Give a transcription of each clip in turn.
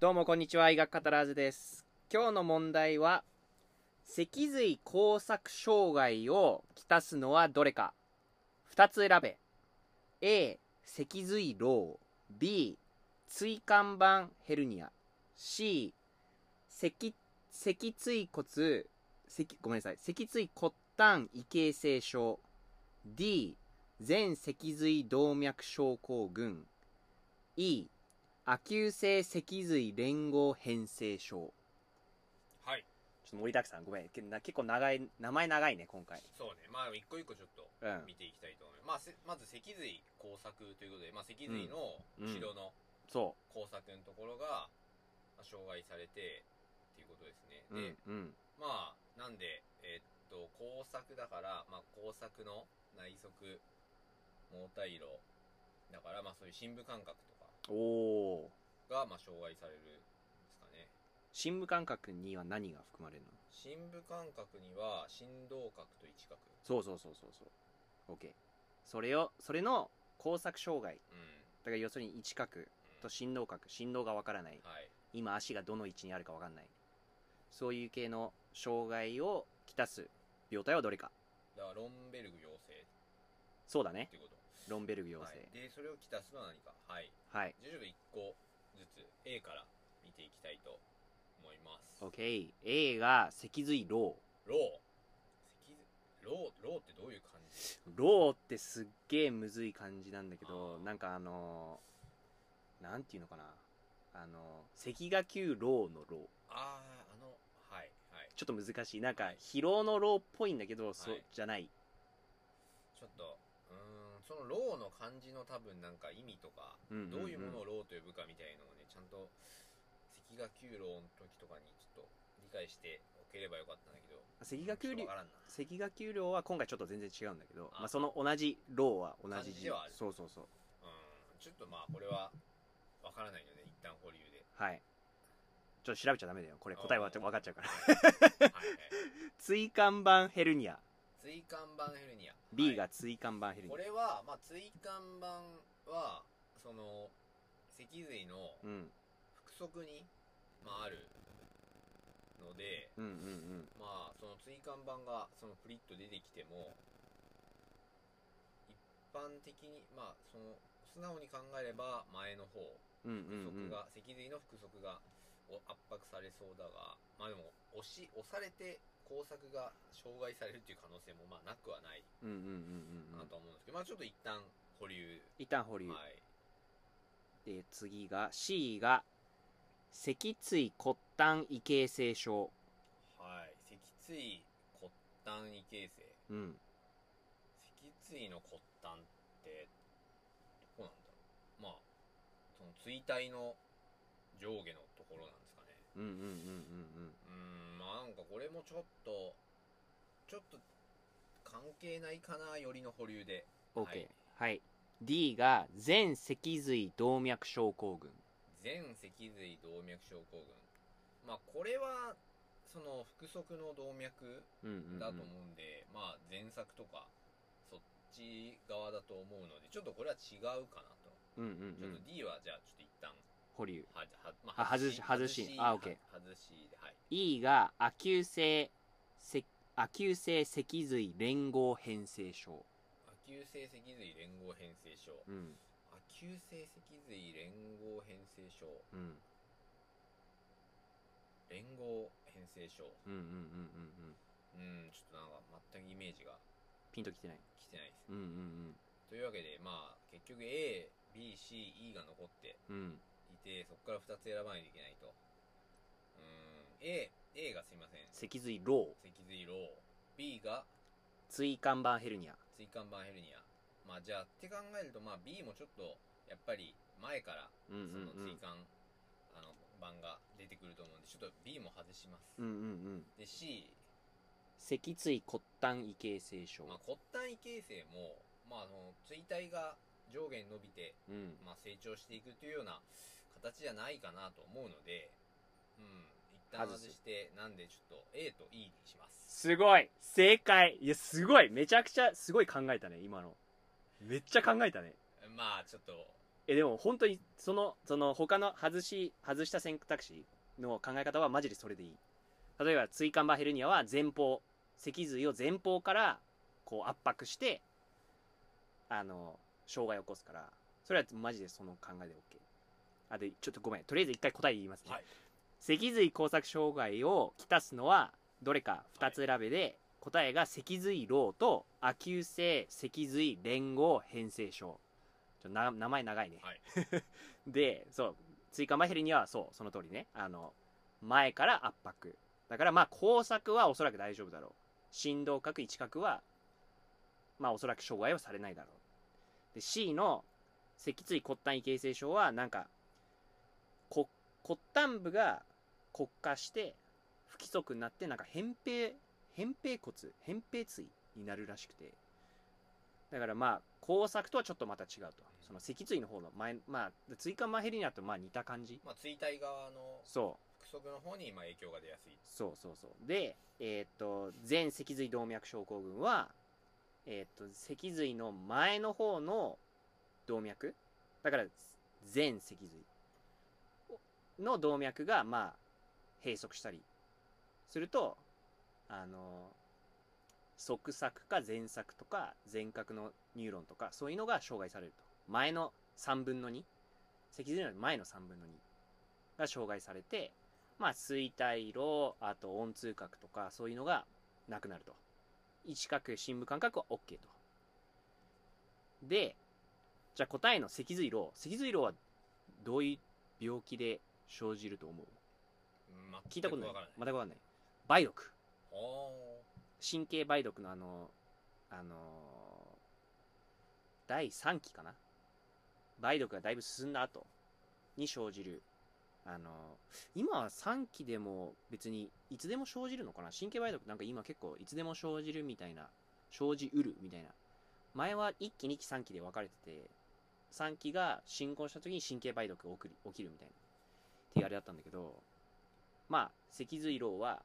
どうもこんにちは医学語らずです。今日の問題は脊髄工作障害をきたすのはどれか。2つ選べ。A 脊髄漏。B 椎間板ヘルニア。C 脊脊椎骨脊ごめんなさい。脊椎骨端異形成症。D 全脊髄動脈症候群。E 亜急性脊髄連合変性症はい。ちょっと盛りだくさん。ごめん。けな結構長い名前長いね今回。そうね。まあ一個一個ちょっとうん。見ていきたいと思います、まあ、せまず脊髄工作ということで、まあ、脊髄の後ろのそ工作のところが、まあ、障害されてっていうことですね、ううんでうん。まあなんでえっと工作だから、まあ、工作の内側毛体路だからまあそういう深部感覚とか。おおがまあ障害されるんですかね。深部感覚には何が含まれるの？深部感覚には振動角と位置角。そうそうそうそうそう。OK それをそれの工作障害。うん。だから要するに位置角と振動角振動がわからない。はい。今足がどの位置にあるかわかんない。そういう系の障害をきたす病態はどれか。だからロンベルグ陽性。っそうだね。てこと。ロンベルグ陽性。はい、でそれをきたすのは何か。はい。はい、じゃあちょっと1個ずつ A から見ていきたいと思います。OK A が脊髄ロロー脊髄ローローってどういう感じ？ーローってすっげえむずい感じなんだけどなんかあのーなんていうのかな。あのー赤芽球ローのローあああのはいはい。ちょっと難しい。なんかはい。疲労のローっぽいんだけど、そうはい。じゃない。ちょっとそのローの漢字の多分なんか意味とか、うんうんうん。どういうものをローと呼ぶかみたいのをねちゃんと赤芽球ローの時とかにちょっと理解しておければよかったんだけど。赤芽球量ちょっとわからんな。赤芽球ローは今回ちょっと全然違うんだけどあ。まあ、その同じローは同じ感じではある。そうそうそう。うん。ちょっとまあこれはわからないので一旦保留で。はい。ちょっと調べちゃダメだよ。これ答えは分かっちゃうから。はいはい椎間板ヘルニア椎間板ヘルニア。B はい。が椎間板ヘルニこれは、まあ、椎間板はその脊髄のア、うん、腹側に、まあ、あるのでうんうんうん。まあその椎間板がそのプリッと出てきても一般的にまあその素直に考えれば前の方うんうんうん。腹側が、脊髄の腹側がお圧迫されそうだがまあでも押し押されて工作が障害されるっていう可能性もまあなくはないうんうんうんうんなとは思うんですけど、まあちょっと一旦保留。一旦保留、はい。で次が C が脊椎骨端異形成症。はい。脊椎骨端異形成。うん。脊椎の骨端ってどこなんだろう。まあその椎体の上下のところなんですかね。うんうんうんうんうーんこれもちょっとちょっと関係ないかなよりの保留で。うん OK はい。はい。D が全脊髄動脈症候群。全脊髄動脈症候群。まあこれはその腹側の動脈うんうんうん。だと思うんで、まあ前作とかそっち側だと思うのでちょっとこれは違うかなと、うんうんうん。ちょっと D はじゃあちょっと一旦保留はは、まあ外し外しあ OK 外しではい。E が亜急性せ亜急性脊髄連合変性症。亜急性脊髄連合変性症。うん。亜急性脊髄連合変性症。うん。連合変性症。うんうんうんうんうん。うんちょっとなんか全くイメージがピンときてない。来てないです。うんうんというわけでまあ結局 ABCE が残ってうんうんいてそこから2つ選ばないといけないと。うーん。A, A がすいません。脊髄ロー脊髄ロー B が椎間板ヘルニア。椎間板ヘルニア。まあじゃあって考えるとまあ B もちょっとやっぱり前からうんそのうん。うん椎間、あの板が出てくると思うんでちょっと B も外します、うんうんうん。で C、脊椎骨端異形成症。まあ、骨端異形成もまああの椎体が上下に伸びて、うん。まあ、成長していくというような形じゃないかなと思うのでうん一旦外してなんでちょっと A と E にします。すごい。正解。いやすごい。めちゃくちゃすごい考えたね今の。めっちゃ考えたね。まあちょっと。えでも本当にそのその他の外し外した選択肢の考え方はマジでそれでいい。例えば椎間板ヘルニアは前方脊髄を前方からこう圧迫してあの障害を起こすから。それはマジでその考えで OK あでちょっとごめん。とりあえず一回答え言いますね、はい。脊髄工作障害をきたすのはどれか2つ選べで、答えが脊髄ローと亜急性脊髄連合変性症。ちょな名前長いね、はい。でそう椎間板ヘルニアはそうその通りね。あの前から圧迫。だからまあ工作はおそらく大丈夫だろう。振動角位置角はまあおそらく障害はされないだろう。で C の脊椎骨端異形成症はなんかこ骨端部が骨化して不規則になってなんか扁平扁平骨扁平椎になるらしくて。だからまあ工作とはちょっとまた違うと。その脊椎の方の前まあ椎間板ヘルニアとまあ似た感じ。まあ椎体側のそう。腹側の方にまあ影響が出やすい。そうそうそう。でえーっと前脊髄動脈症候群はえーっと脊髄の前の方の動脈。だから前脊髄の動脈がまあ閉塞したりするとあの側索か前索とか前角のニューロンとかそういうのが障害されると。前の3分の2脊髄の前の3分の2が障害されてまあ衰退路あと温痛覚とかそういうのがなくなると。位置覚深部感覚は OK と。でじゃあ答えの脊髄路脊髄路はどういう病気で生じると思う。聞いたことない。わからない。またわかんない。梅毒。あ神経梅毒のあのあの第3期かな。梅毒がだいぶ進んだ後。に生じる。あの今は3期でも別にいつでも生じるのかな。神経梅毒。なんか今結構いつでも生じるみたいな。生じうるみたいな。前は1期2期3期で分かれてて3期が進行した時に神経梅毒が起きるみたいなっていうあれだったんだけどまあ脊髄老は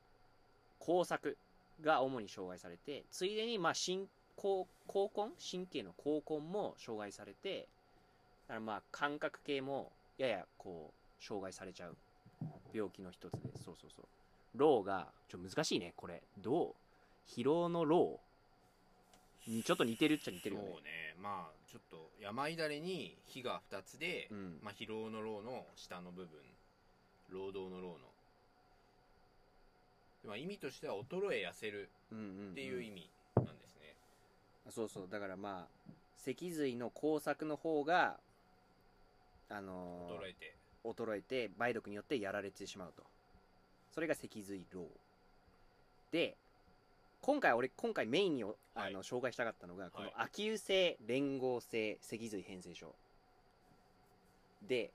工作が主に障害されてついでにまあ神高高根？神経の高根も障害されてだからまあ感覚系もややこう障害されちゃう病気の一つでそうそうそう。老がちょっと難しいねこれ。どう？疲労の老にちょっと似てるっちゃ似てるよね。そうね。まあちょっと病だれに火が2つで、うん。まあ、疲労の労の下の部分労働の労の。まあ意味としては衰え痩せるうんうんうん。っていう意味なんですね、そうそう。だからまあ脊髄の工作の方があのー衰えて。衰えて梅毒によってやられてしまうと。それが脊髄老。で今回俺今回メインにおあの、はい。紹介したかったのがこのはい。亜急性連合性脊髄変性症。で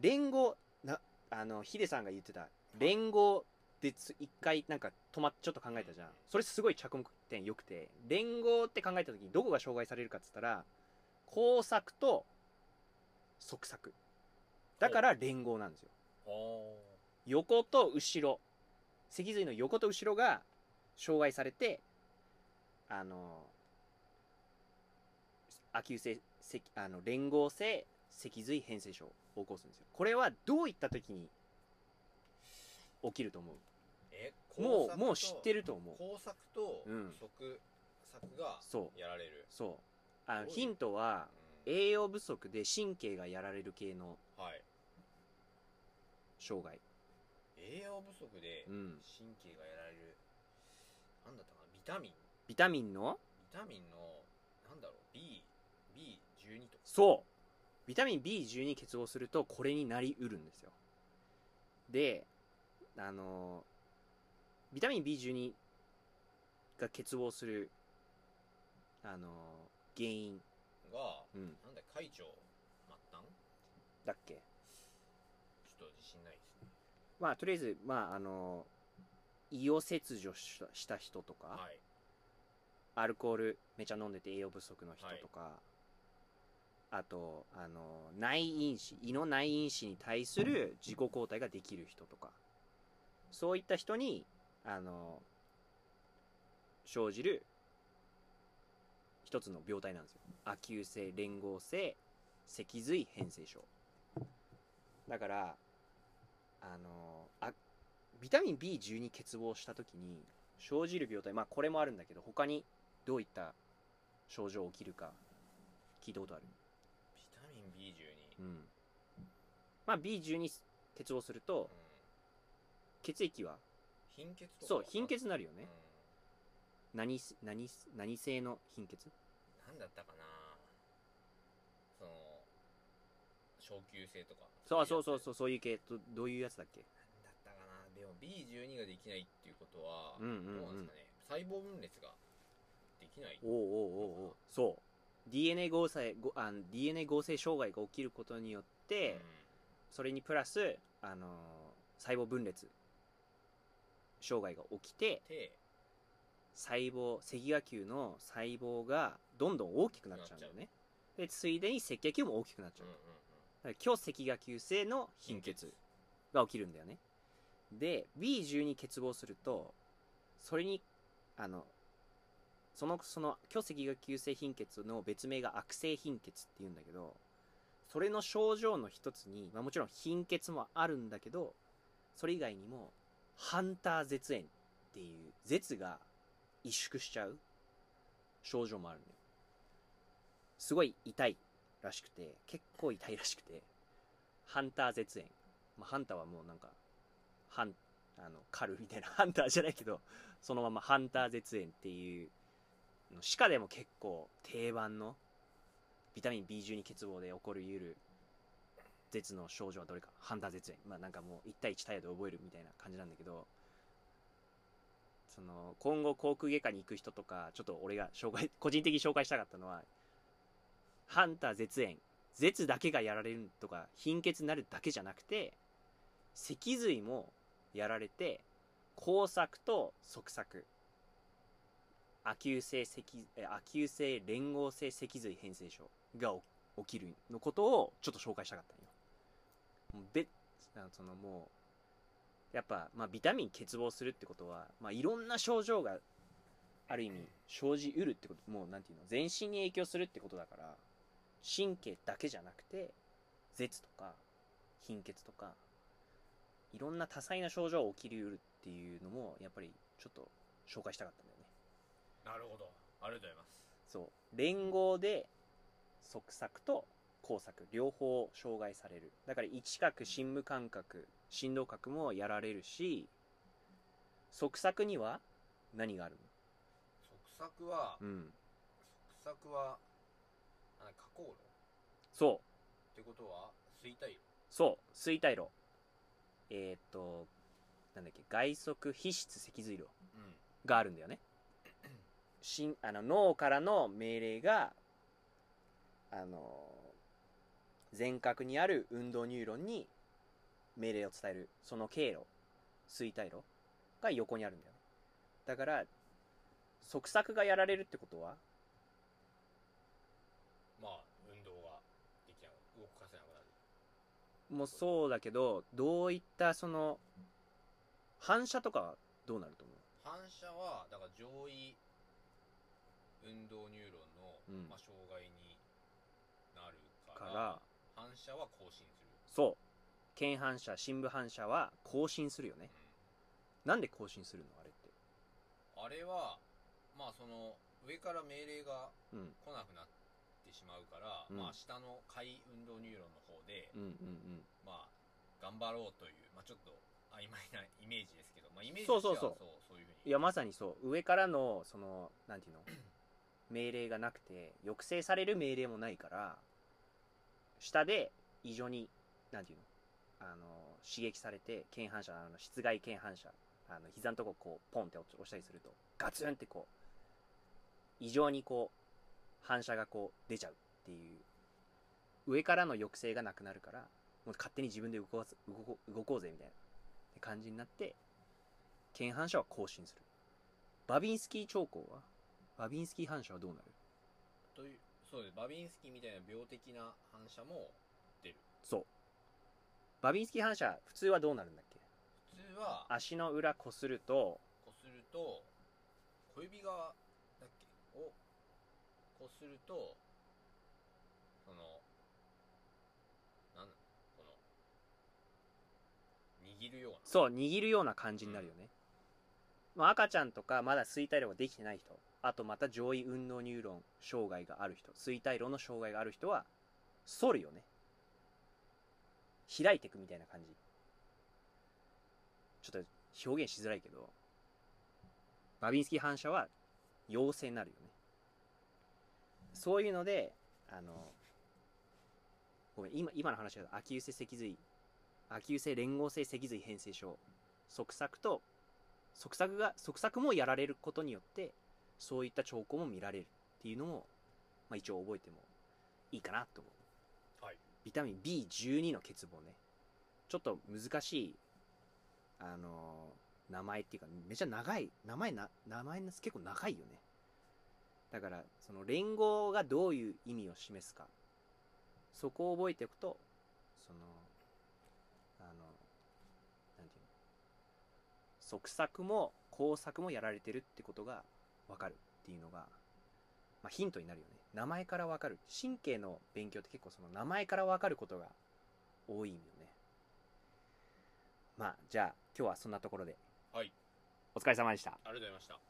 連合なあのヒデさんが言ってた連合でつ一回なんか止まっちょっと考えたじゃん。それすごい着目点良くて連合って考えた時にどこが障害されるかっつったら交錯と側索だから連合なんですよ。横と後ろ。脊髄の横と後ろが障害されてあの亜急性脊あの連合性脊髄変性症。を起こすんですよ。これはどういった時に起きると思う？えもうもう知ってるると思う。工作とうん。側索がそうやられる、そう。あのどういう？ヒントはうん。栄養不足で神経がやられる系のはい。障害。栄養不足でうん。神経がやられる、なんだったかな？ビタミン？ビタミンの？ビタミンのなんだろう？B B12 とか。そうビタミン B12 欠乏するとこれになりうるんですよ。であのビタミン B12 が欠乏するあの原因、がうん、なんだ会長末端？だっけ？ちょっと自信ないですね。まあとりあえずまああの胃を切除した人とか、はい。アルコールめちゃ飲んでて栄養不足の人とか、あとあの内因子胃の内因子に対する自己抗体ができる人とか。そういった人にあの生じる一つの病態なんですよ。亜急性連合性脊髄変性症。だからあのあビタミン B12 欠乏した時に生じる病態まあこれもあるんだけど他にどういった症状起きるか聞いたことある？ビタミン B12 うん。まあ B12 欠乏するとうん。血液は貧血そう貧血になるよね。うん。何す何す何性の貧血？なんだったかな。その昇級性とか。そうそうそううそうそういう系どどういうやつだっけ？なんだったかな。でも B12 ができないっていうことは、うんうんうん。どうなんですかね。細胞分裂ができないおうおうおうおう。そう DNA 合成ごあの DNA 合成障害が起きることによって、それにプラス、あのー細胞分裂障害が起きてで細胞赤血球の細胞がどんどん大きくなっちゃうんだよねでついでに赤血球も大きくなっちゃう、うんうんだから強赤血球性の貧血が起きるんだよね。で B12 欠乏するとそれにあのそのその強赤血球性貧血の別名が悪性貧血っていうんだけどそれの症状の一つに、まあ、もちろん貧血もあるんだけどそれ以外にもハンター絶縁っていう絶が萎縮しちゃう症状もあるんだよ。すごい痛いらしくて結構痛いらしくてハンター絶縁、まあ、ハンターはもうなんかハンあの狩るみたいなハンターじゃないけどそのままハンター絶縁っていう歯科でも結構定番のビタミン B12 欠乏で起こりうる絶の症状はどれか。ハンター絶縁。まあなんかもう1対1対応で覚えるみたいな感じなんだけど。その今後航空外科に行く人とかちょっと俺が紹介 個人的に紹介したかったのはハンター絶縁。絶だけがやられるとか貧血になるだけじゃなくて脊髄もやられて交錯と側索亜急性脊亜急性連合性脊髄変性症が起きるのことをちょっと紹介したかったんよもうべそのもうやっぱ、まあ、ビタミン欠乏するってことは、まあ、いろんな症状がある意味生じうるってこともうなんていうの全身に影響するってことだから神経だけじゃなくて絶とか貧血とかいろんな多彩な症状が起きりうるっていうのもやっぱりちょっと紹介したかったなるほど。ありがとうございます。そう。連合で側索と交錯両方障害される。だから一角深部感覚振動角もやられるし側索には何がある側索はのうん。側索はなんだ加工炉？っそう。てことは衰退炉？そう。衰退路えーっとなんだっけ外側皮質脊髄路うん。があるんだよねしんあの脳からの命令があの全角にある運動ニューロンに命令を伝えるその経路衰退路が横にあるんだよね。だから側索がやられるってことはまあ運動ができなく動かせなくなる。もうそうだけどどういったその反射とかはどうなると思う？反射はだから上位運動ニューロンの、うん。まあ、障害になるかからら反射は更新する、そう。腱反射深部反射は更新するよね。なんで更新するの？あれって。あれはまあその上から命令がうん。来なくなってしまうから、うん。まあ下の下位運動ニューロンの方で、うんうんまあ頑張ろうという、まあ、ちょっと曖昧なイメージですけど、まあ、イメージそうそうそう。そうそういうふうに。いやまさにそう。上からのそのなんていうの？命令がなくて抑制される命令もないから下で異常になんていうの？あの刺激されて腱反射あの室外腱反射あの膝のとここうポンって押したりするとガツンってこう異常にこう反射がこう出ちゃうっていう。上からの抑制がなくなるからもう勝手に自分で動かす動こ動こうぜみたいな感じになって腱反射は更新する。バビンスキー兆候はバビンスキー反射はどうなる？というそうです。バビンスキーみたいな病的な反射も出る。そう。バビンスキー反射普通はどうなるんだっけ？普通は足の裏こするとこすると小指側だっけ？をこするとそのなんこの握るような。そう握るような感じになるよね、うん、まあ、赤ちゃんとかまだ衰退量ができてない人。あとまた上位運動ニューロン障害がある人衰退量の障害がある人は反るよね。開いていくみたいな感じ。ちょっと表現しづらいけどバビンスキー反射は陽性になるよね。そういうのであのごめん今今の話は秋優性脊髄秋優性連合性脊髄変性症側索と側索が側索もやられることによってそういった兆候も見られるっていうのも、まあ、一応覚えてもいいかなと思う、はい。ビタミン B12 の欠乏ね。ちょっと難しいあのー名前っていうかめちゃ長い名前な名前の結構長いよね。だからその連合がどういう意味を示すか。そこを覚えておくとそのあのなんていうの？側索も工作もやられてるってことが分かるっていうのが、まあ、ヒントになるよね。名前から分かる。神経の勉強って結構その名前から分かることが多いよね。まあじゃあ今日はそんなところで。はい。お疲れ様でした。ありがとうございました